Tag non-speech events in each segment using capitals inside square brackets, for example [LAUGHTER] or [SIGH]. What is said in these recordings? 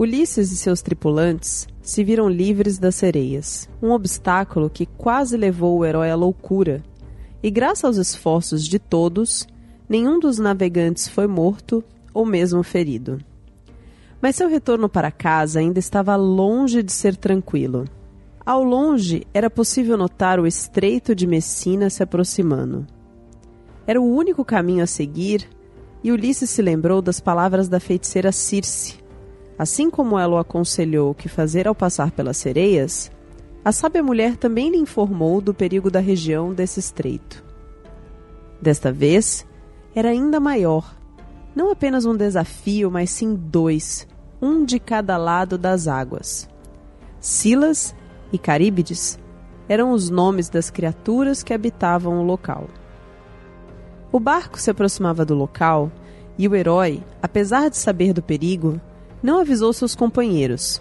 Ulisses e seus tripulantes se viram livres das sereias, um obstáculo que quase levou o herói à loucura. E graças aos esforços de todos, nenhum dos navegantes foi morto ou mesmo ferido. Mas seu retorno para casa ainda estava longe de ser tranquilo. Ao longe era possível notar o estreito de Messina se aproximando. Era o único caminho a seguir, e Ulisses se lembrou das palavras da feiticeira Circe, Assim como ela o aconselhou que fazer ao passar pelas sereias, a sábia mulher também lhe informou do perigo da região desse estreito. Desta vez, era ainda maior. Não apenas um desafio, mas sim dois, um de cada lado das águas. Silas e Caríbides eram os nomes das criaturas que habitavam o local. O barco se aproximava do local e o herói, apesar de saber do perigo, não avisou seus companheiros.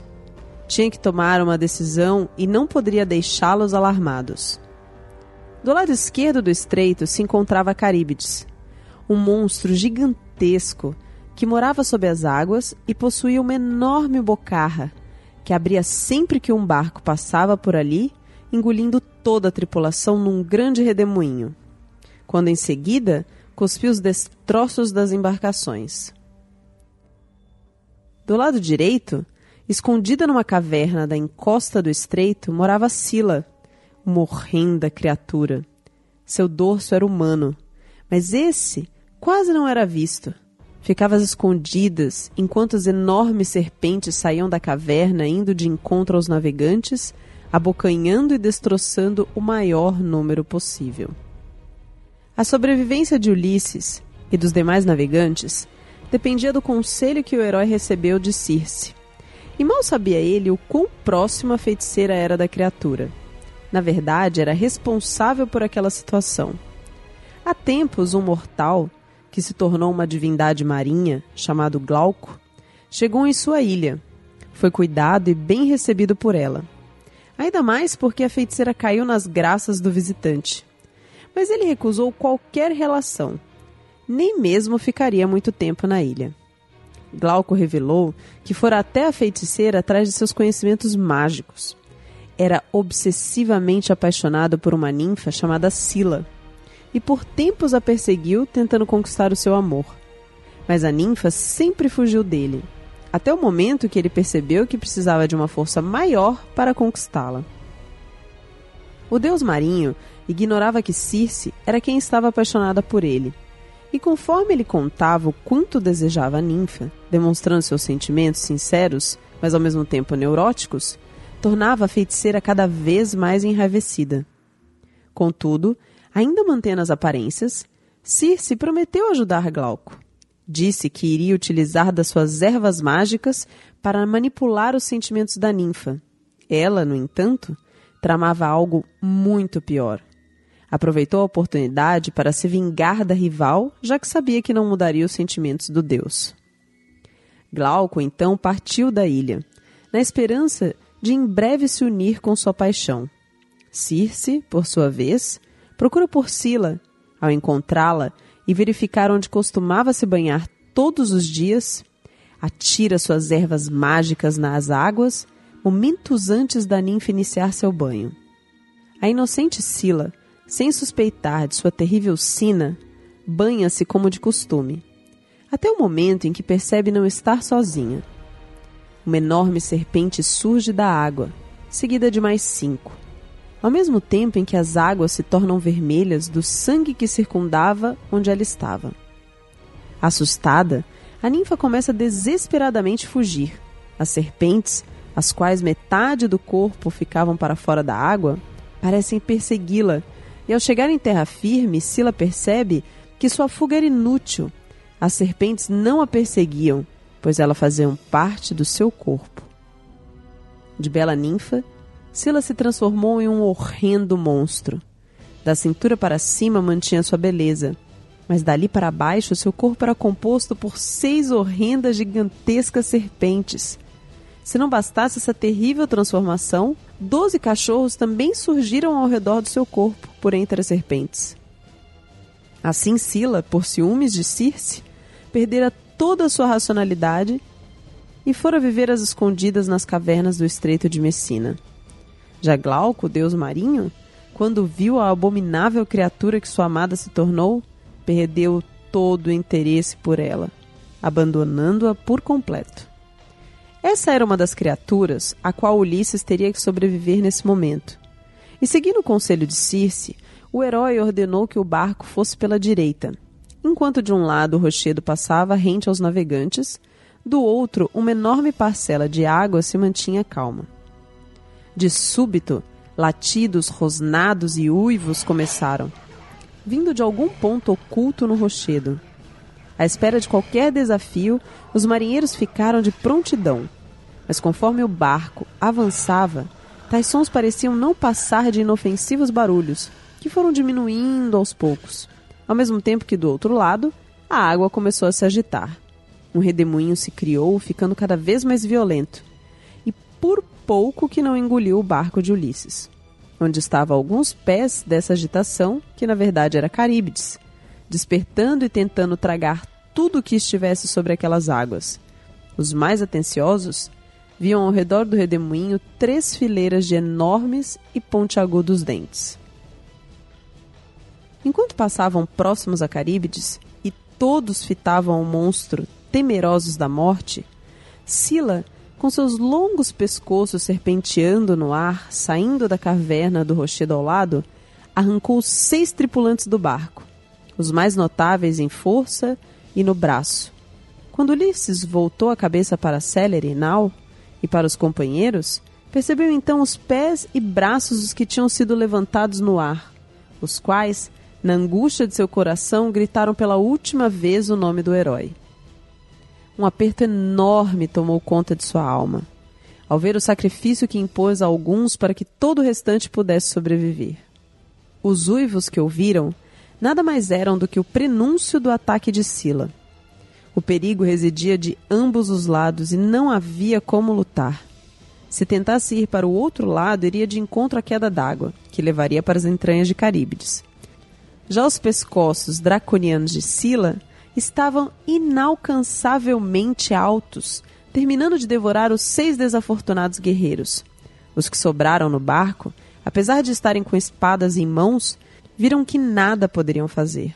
Tinha que tomar uma decisão e não poderia deixá-los alarmados. Do lado esquerdo do estreito se encontrava Caríbides, um monstro gigantesco que morava sob as águas e possuía uma enorme bocarra que abria sempre que um barco passava por ali, engolindo toda a tripulação num grande redemoinho, quando em seguida cuspiu os destroços das embarcações. Do lado direito, escondida numa caverna da encosta do estreito, morava Sila, uma horrenda criatura. Seu dorso era humano, mas esse quase não era visto. Ficava às escondidas enquanto as enormes serpentes saíam da caverna indo de encontro aos navegantes, abocanhando e destroçando o maior número possível. A sobrevivência de Ulisses e dos demais navegantes dependia do conselho que o herói recebeu de Circe. E mal sabia ele o quão próximo a feiticeira era da criatura. Na verdade, era responsável por aquela situação. Há tempos, um mortal, que se tornou uma divindade marinha, chamado Glauco, chegou em sua ilha. Foi cuidado e bem recebido por ela. Ainda mais porque a feiticeira caiu nas graças do visitante. Mas ele recusou qualquer relação nem mesmo ficaria muito tempo na ilha. Glauco revelou que fora até a feiticeira atrás de seus conhecimentos mágicos. Era obsessivamente apaixonado por uma ninfa chamada Sila, e por tempos a perseguiu tentando conquistar o seu amor. Mas a ninfa sempre fugiu dele, até o momento que ele percebeu que precisava de uma força maior para conquistá-la. O deus marinho ignorava que Circe era quem estava apaixonada por ele e conforme ele contava o quanto desejava a ninfa, demonstrando seus sentimentos sinceros, mas ao mesmo tempo neuróticos, tornava a feiticeira cada vez mais enraivecida. Contudo, ainda mantendo as aparências, Circe prometeu ajudar Glauco. Disse que iria utilizar das suas ervas mágicas para manipular os sentimentos da ninfa. Ela, no entanto, tramava algo muito pior Aproveitou a oportunidade para se vingar da rival, já que sabia que não mudaria os sentimentos do deus. Glauco então partiu da ilha, na esperança de em breve se unir com sua paixão. Circe, por sua vez, procura por Sila. Ao encontrá-la e verificar onde costumava se banhar todos os dias, atira suas ervas mágicas nas águas, momentos antes da ninfa iniciar seu banho. A inocente Sila sem suspeitar de sua terrível sina, banha-se como de costume, até o momento em que percebe não estar sozinha. Uma enorme serpente surge da água, seguida de mais cinco, ao mesmo tempo em que as águas se tornam vermelhas do sangue que circundava onde ela estava. Assustada, a ninfa começa desesperadamente a fugir. As serpentes, as quais metade do corpo ficavam para fora da água, parecem persegui-la e ao chegar em terra firme, Sila percebe que sua fuga era inútil. As serpentes não a perseguiam, pois elas faziam parte do seu corpo. De bela ninfa, Sila se transformou em um horrendo monstro. Da cintura para cima mantinha sua beleza, mas dali para baixo seu corpo era composto por seis horrendas gigantescas serpentes. Se não bastasse essa terrível transformação, Doze cachorros também surgiram ao redor do seu corpo, por entre as serpentes. Assim, Sila, por ciúmes de Circe, perdera toda a sua racionalidade e fora viver às escondidas nas cavernas do estreito de Messina. Já Glauco, deus marinho, quando viu a abominável criatura que sua amada se tornou, perdeu todo o interesse por ela, abandonando-a por completo. Essa era uma das criaturas a qual Ulisses teria que sobreviver nesse momento. E seguindo o conselho de Circe, o herói ordenou que o barco fosse pela direita, enquanto de um lado o rochedo passava rente aos navegantes, do outro uma enorme parcela de água se mantinha calma. De súbito, latidos, rosnados e uivos começaram, vindo de algum ponto oculto no rochedo. À espera de qualquer desafio, os marinheiros ficaram de prontidão. Mas conforme o barco avançava, tais sons pareciam não passar de inofensivos barulhos, que foram diminuindo aos poucos, ao mesmo tempo que do outro lado a água começou a se agitar. Um redemoinho se criou, ficando cada vez mais violento, e por pouco que não engoliu o barco de Ulisses, onde estava alguns pés dessa agitação, que na verdade era Caríbides, despertando e tentando tragar tudo o que estivesse sobre aquelas águas. Os mais atenciosos viam ao redor do redemoinho três fileiras de enormes e pontiagudos dentes. Enquanto passavam próximos a Caríbides e todos fitavam o monstro, temerosos da morte, Sila, com seus longos pescoços serpenteando no ar, saindo da caverna do rochedo ao lado, arrancou seis tripulantes do barco, os mais notáveis em força e no braço. Quando Ulisses voltou a cabeça para Celery, Nau, e para os companheiros, percebeu então os pés e braços dos que tinham sido levantados no ar, os quais, na angústia de seu coração, gritaram pela última vez o nome do herói. Um aperto enorme tomou conta de sua alma, ao ver o sacrifício que impôs a alguns para que todo o restante pudesse sobreviver. Os uivos que ouviram nada mais eram do que o prenúncio do ataque de Sila. O perigo residia de ambos os lados e não havia como lutar. Se tentasse ir para o outro lado, iria de encontro à queda d'água, que levaria para as entranhas de Caríbides. Já os pescoços draconianos de Sila estavam inalcançavelmente altos, terminando de devorar os seis desafortunados guerreiros. Os que sobraram no barco, apesar de estarem com espadas em mãos, viram que nada poderiam fazer,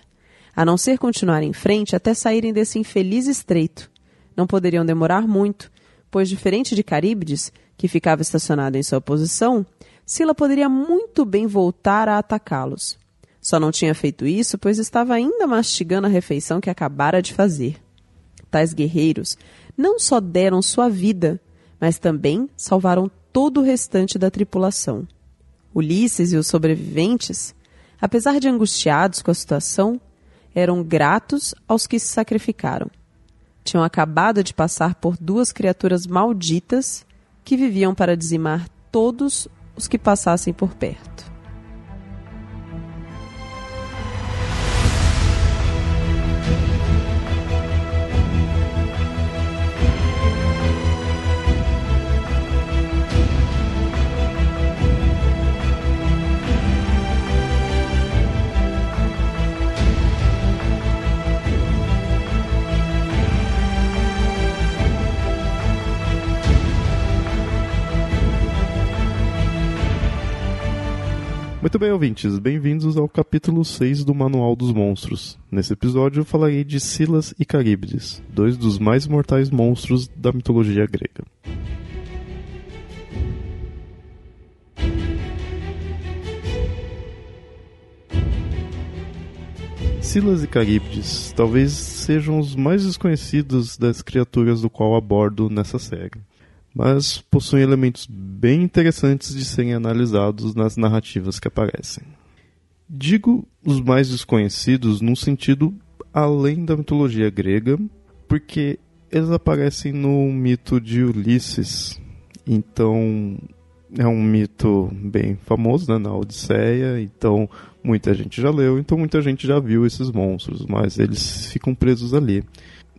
a não ser continuar em frente até saírem desse infeliz estreito. Não poderiam demorar muito, pois, diferente de Caríbides, que ficava estacionado em sua posição, Sila poderia muito bem voltar a atacá-los. Só não tinha feito isso, pois estava ainda mastigando a refeição que acabara de fazer. Tais guerreiros não só deram sua vida, mas também salvaram todo o restante da tripulação. Ulisses e os sobreviventes apesar de angustiados com a situação, eram gratos aos que se sacrificaram. Tinham acabado de passar por duas criaturas malditas que viviam para dizimar todos os que passassem por perto. Muito bem, ouvintes, bem-vindos ao capítulo 6 do Manual dos Monstros. Nesse episódio eu falarei de Silas e Caríbides, dois dos mais mortais monstros da mitologia grega. Silas e Caríbides talvez sejam os mais desconhecidos das criaturas do qual abordo nessa série mas possuem elementos bem interessantes de serem analisados nas narrativas que aparecem. Digo os mais desconhecidos num sentido além da mitologia grega, porque eles aparecem no mito de Ulisses. Então, é um mito bem famoso né, na Odisseia, então muita gente já leu, então muita gente já viu esses monstros, mas eles ficam presos ali.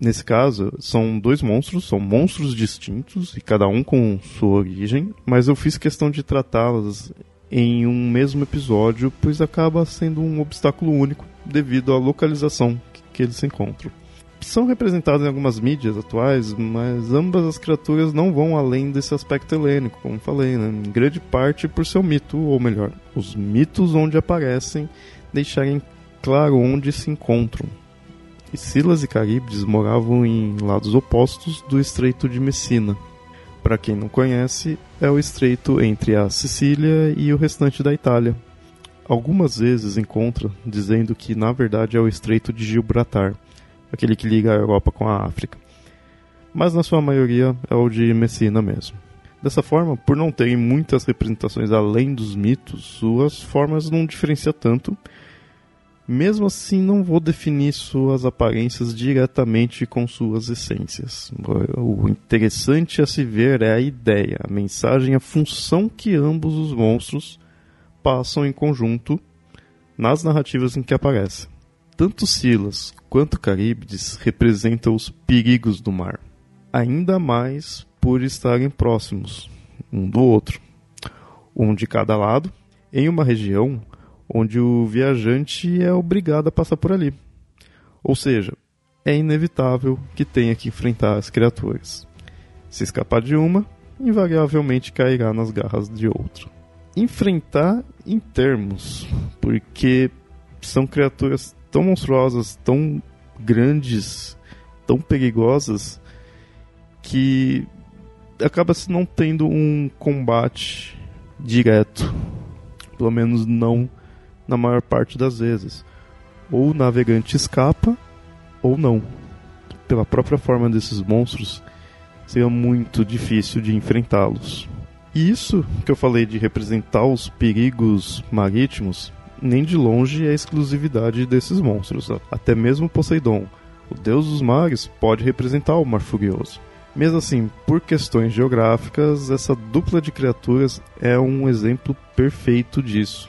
Nesse caso, são dois monstros, são monstros distintos e cada um com sua origem, mas eu fiz questão de tratá-las em um mesmo episódio, pois acaba sendo um obstáculo único devido à localização que eles se encontram. são representadas em algumas mídias atuais, mas ambas as criaturas não vão além desse aspecto helênico, como falei, né? em grande parte por seu mito, ou melhor, os mitos onde aparecem deixarem claro onde se encontram. E Silas e Caríbides moravam em lados opostos do Estreito de Messina. Para quem não conhece, é o estreito entre a Sicília e o restante da Itália. Algumas vezes encontra dizendo que na verdade é o Estreito de Gibraltar, aquele que liga a Europa com a África. Mas na sua maioria é o de Messina mesmo. Dessa forma, por não terem muitas representações além dos mitos, suas formas não diferenciam tanto. Mesmo assim, não vou definir suas aparências diretamente com suas essências. O interessante a se ver é a ideia, a mensagem, a função que ambos os monstros passam em conjunto nas narrativas em que aparecem. Tanto Silas quanto Caríbides representam os perigos do mar, ainda mais por estarem próximos um do outro, um de cada lado, em uma região onde o viajante é obrigado a passar por ali. Ou seja, é inevitável que tenha que enfrentar as criaturas. Se escapar de uma, invariavelmente cairá nas garras de outra. Enfrentar em termos, porque são criaturas tão monstruosas, tão grandes, tão perigosas, que acaba se não tendo um combate direto. Pelo menos não na maior parte das vezes. Ou o navegante escapa, ou não. Pela própria forma desses monstros, seria muito difícil de enfrentá-los. E isso que eu falei de representar os perigos marítimos nem de longe é exclusividade desses monstros. Até mesmo Poseidon, o deus dos mares, pode representar o mar furioso. Mesmo assim, por questões geográficas, essa dupla de criaturas é um exemplo perfeito disso,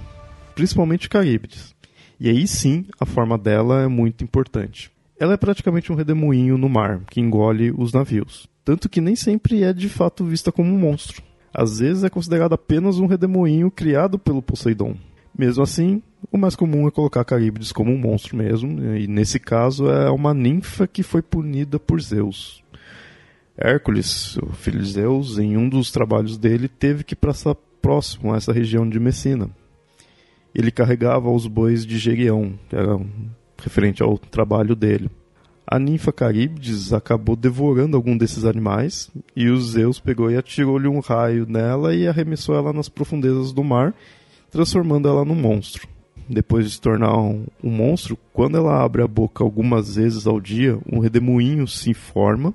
principalmente Caríbides. E aí sim, a forma dela é muito importante. Ela é praticamente um redemoinho no mar, que engole os navios. Tanto que nem sempre é de fato vista como um monstro. Às vezes é considerado apenas um redemoinho criado pelo Poseidon. Mesmo assim, o mais comum é colocar Caríbides como um monstro mesmo, e nesse caso é uma ninfa que foi punida por Zeus. Hércules, o filho de Zeus, em um dos trabalhos dele, teve que passar próximo a essa região de Messina. Ele carregava os bois de Geryon, que era referente ao trabalho dele. A ninfa Caríbides acabou devorando algum desses animais e o Zeus pegou e atirou-lhe um raio nela e arremessou ela nas profundezas do mar transformando ela num monstro. Depois de se tornar um, um monstro, quando ela abre a boca algumas vezes ao dia, um redemoinho se forma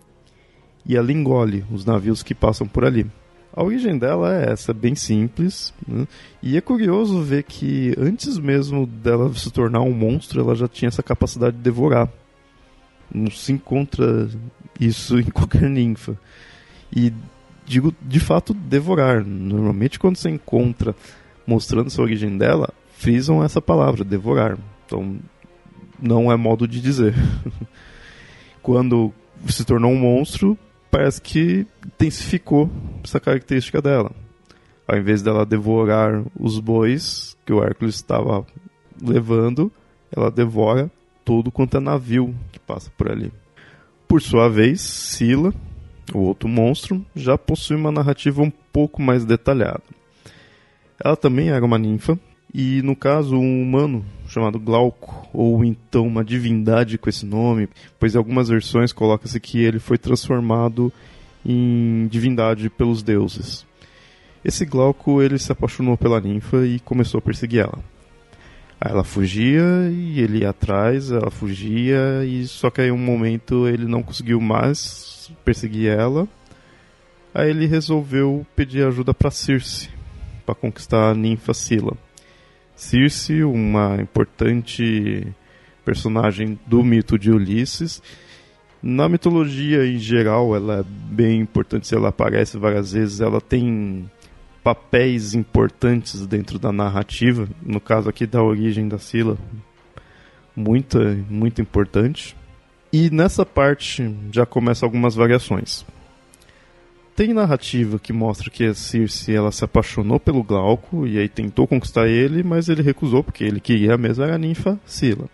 e ela engole os navios que passam por ali. A origem dela é essa, bem simples. Né? E é curioso ver que antes mesmo dela se tornar um monstro, ela já tinha essa capacidade de devorar. Não se encontra isso [LAUGHS] em qualquer ninfa. E digo de fato devorar. Normalmente quando você encontra mostrando sua origem dela, frisam essa palavra, devorar. Então, não é modo de dizer. [LAUGHS] Quando se tornou um monstro, parece que intensificou essa característica dela. Ao invés dela devorar os bois que o Hércules estava levando, ela devora todo quanto é navio que passa por ali. Por sua vez, Sila, o outro monstro, já possui uma narrativa um pouco mais detalhada. Ela também era uma ninfa, e no caso, um humano chamado Glauco, ou então uma divindade com esse nome, pois em algumas versões coloca-se que ele foi transformado em divindade pelos deuses. Esse Glauco ele se apaixonou pela ninfa e começou a perseguir ela. Aí ela fugia e ele ia atrás, ela fugia e só que aí um momento ele não conseguiu mais perseguir ela. Aí ele resolveu pedir ajuda para Circe, para conquistar a ninfa Sila. Circe, uma importante personagem do mito de Ulisses. Na mitologia em geral, ela é bem importante, ela aparece várias vezes, ela tem papéis importantes dentro da narrativa, no caso aqui da origem da Sila, muito, muito importante. E nessa parte já começam algumas variações tem narrativa que mostra que a Circe ela se apaixonou pelo Glauco e aí tentou conquistar ele, mas ele recusou porque ele queria mesmo a ninfa Sila.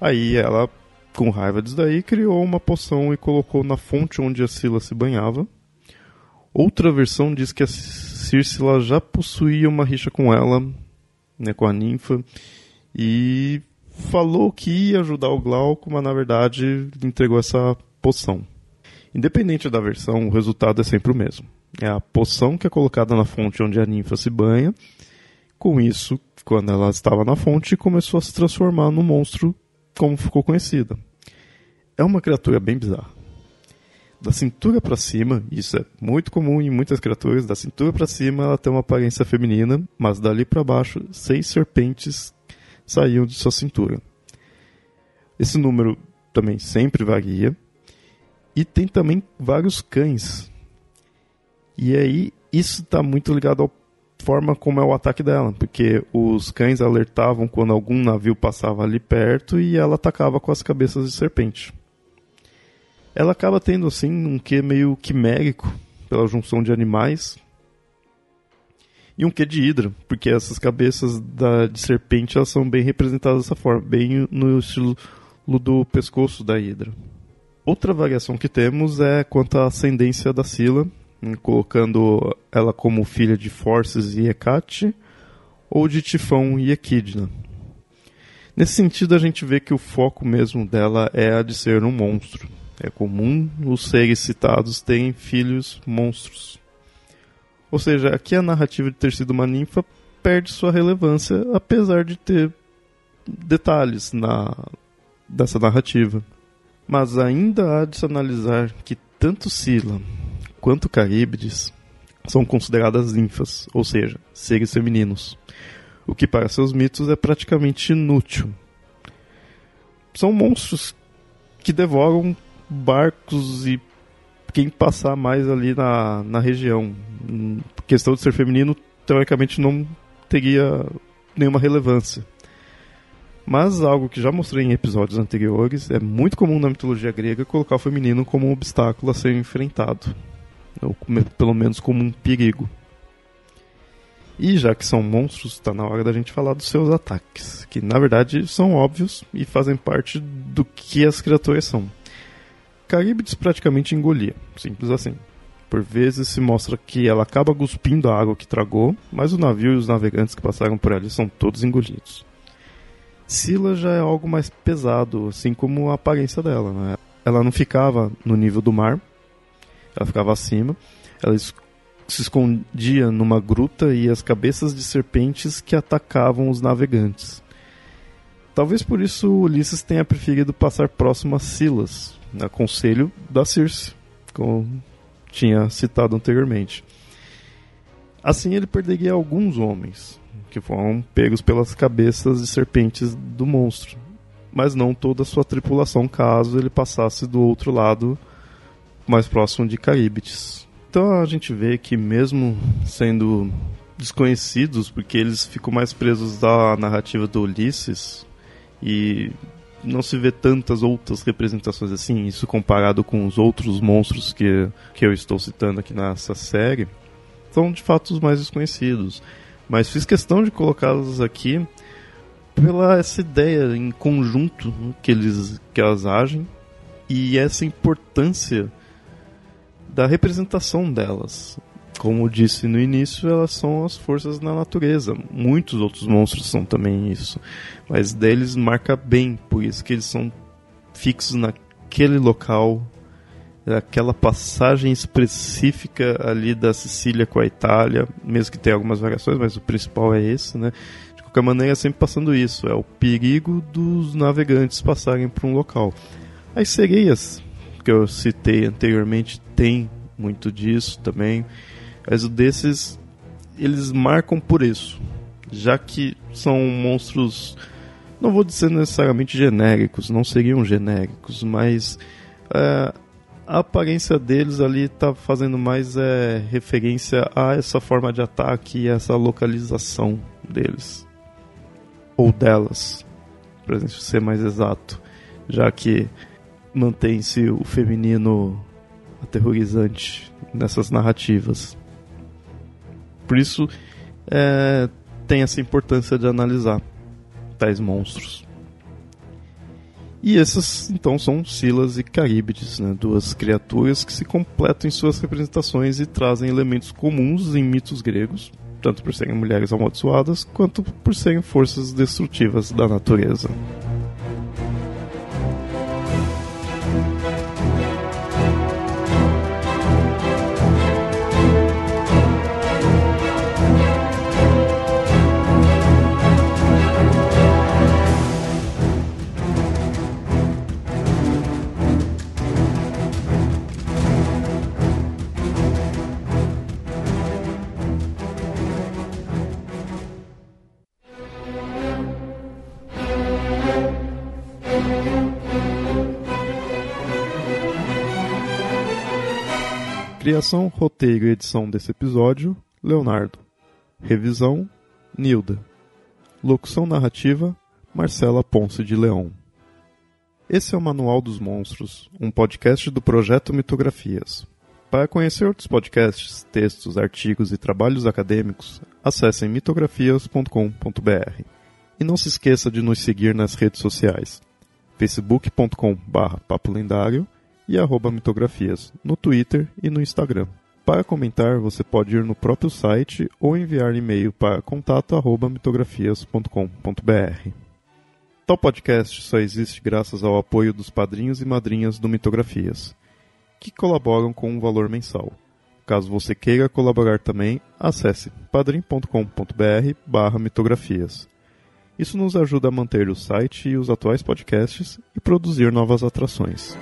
Aí ela com raiva disso daí, criou uma poção e colocou na fonte onde a Sila se banhava. Outra versão diz que a Circe já possuía uma rixa com ela, né, com a ninfa, e falou que ia ajudar o Glauco, mas na verdade entregou essa poção. Independente da versão, o resultado é sempre o mesmo. É a poção que é colocada na fonte onde a ninfa se banha. Com isso, quando ela estava na fonte, começou a se transformar no monstro como ficou conhecida. É uma criatura bem bizarra. Da cintura para cima, isso é muito comum em muitas criaturas, da cintura para cima ela tem uma aparência feminina, mas dali para baixo, seis serpentes saíam de sua cintura. Esse número também sempre varia. E tem também vários cães. E aí, isso está muito ligado à forma como é o ataque dela, porque os cães alertavam quando algum navio passava ali perto e ela atacava com as cabeças de serpente. Ela acaba tendo assim um quê meio quimérico pela junção de animais e um quê de hidra, porque essas cabeças da, de serpente elas são bem representadas dessa forma, bem no estilo do pescoço da hidra. Outra variação que temos é quanto à ascendência da Sila, colocando ela como filha de Forces e Hecate ou de Tifão e Equidna. Nesse sentido, a gente vê que o foco mesmo dela é a de ser um monstro. É comum os seres citados terem filhos monstros. Ou seja, aqui a narrativa de ter sido uma ninfa perde sua relevância, apesar de ter detalhes na dessa narrativa. Mas ainda há de se analisar que tanto Sila quanto Caríbides são consideradas ninfas, ou seja, seres femininos, o que para seus mitos é praticamente inútil. São monstros que devoram barcos e quem passar mais ali na, na região. Hum, questão de ser feminino, teoricamente, não teria nenhuma relevância. Mas algo que já mostrei em episódios anteriores, é muito comum na mitologia grega colocar o feminino como um obstáculo a ser enfrentado, ou pelo menos como um perigo. E já que são monstros, está na hora da gente falar dos seus ataques, que na verdade são óbvios e fazem parte do que as criaturas são. Caríbides praticamente engolia, simples assim. Por vezes se mostra que ela acaba cuspindo a água que tragou, mas o navio e os navegantes que passaram por ali são todos engolidos. Sila já é algo mais pesado, assim como a aparência dela. Né? Ela não ficava no nível do mar, ela ficava acima. Ela se escondia numa gruta e as cabeças de serpentes que atacavam os navegantes. Talvez por isso Ulisses tenha preferido passar próximo a Silas, a conselho da Circe, como tinha citado anteriormente. Assim ele perderia alguns homens, que foram pegos pelas cabeças de serpentes do monstro, mas não toda a sua tripulação, caso ele passasse do outro lado, mais próximo de Caríbites. Então a gente vê que mesmo sendo desconhecidos, porque eles ficam mais presos da narrativa do Ulisses e não se vê tantas outras representações assim, isso comparado com os outros monstros que, que eu estou citando aqui nessa série, são de fato os mais desconhecidos. Mas fiz questão de colocá-los aqui pela essa ideia em conjunto que eles que elas agem e essa importância da representação delas. Como eu disse no início, elas são as forças da natureza. Muitos outros monstros são também isso. Mas deles marca bem, por isso que eles são fixos naquele local, aquela passagem específica ali da Sicília com a Itália, mesmo que tenha algumas variações, mas o principal é esse, né? De qualquer maneira, é sempre passando isso, é o perigo dos navegantes passarem por um local. As sereias, que eu citei anteriormente, tem muito disso também. Mas o desses, eles marcam por isso. Já que são monstros, não vou dizer necessariamente genéricos, não seriam genéricos, mas é, a aparência deles ali está fazendo mais é, referência a essa forma de ataque e essa localização deles. Ou delas, para ser mais exato. Já que mantém-se o feminino aterrorizante nessas narrativas. Por isso é, tem essa importância de analisar tais monstros. E essas, então, são Silas e Caríbides, né? duas criaturas que se completam em suas representações e trazem elementos comuns em mitos gregos, tanto por serem mulheres amaldiçoadas, quanto por serem forças destrutivas da natureza. Criação, roteiro e edição desse episódio: Leonardo. Revisão: Nilda. Locução narrativa: Marcela Ponce de Leão. Esse é o Manual dos Monstros, um podcast do projeto Mitografias. Para conhecer outros podcasts, textos, artigos e trabalhos acadêmicos, acessem mitografias.com.br. E não se esqueça de nos seguir nas redes sociais: facebook.com/papo lendário e mitografias no Twitter e no Instagram. Para comentar, você pode ir no próprio site ou enviar e-mail para contato@mitografias.com.br. Tal podcast só existe graças ao apoio dos padrinhos e madrinhas do Mitografias, que colaboram com um valor mensal. Caso você queira colaborar também, acesse padrim.com.br/mitografias. Isso nos ajuda a manter o site e os atuais podcasts e produzir novas atrações.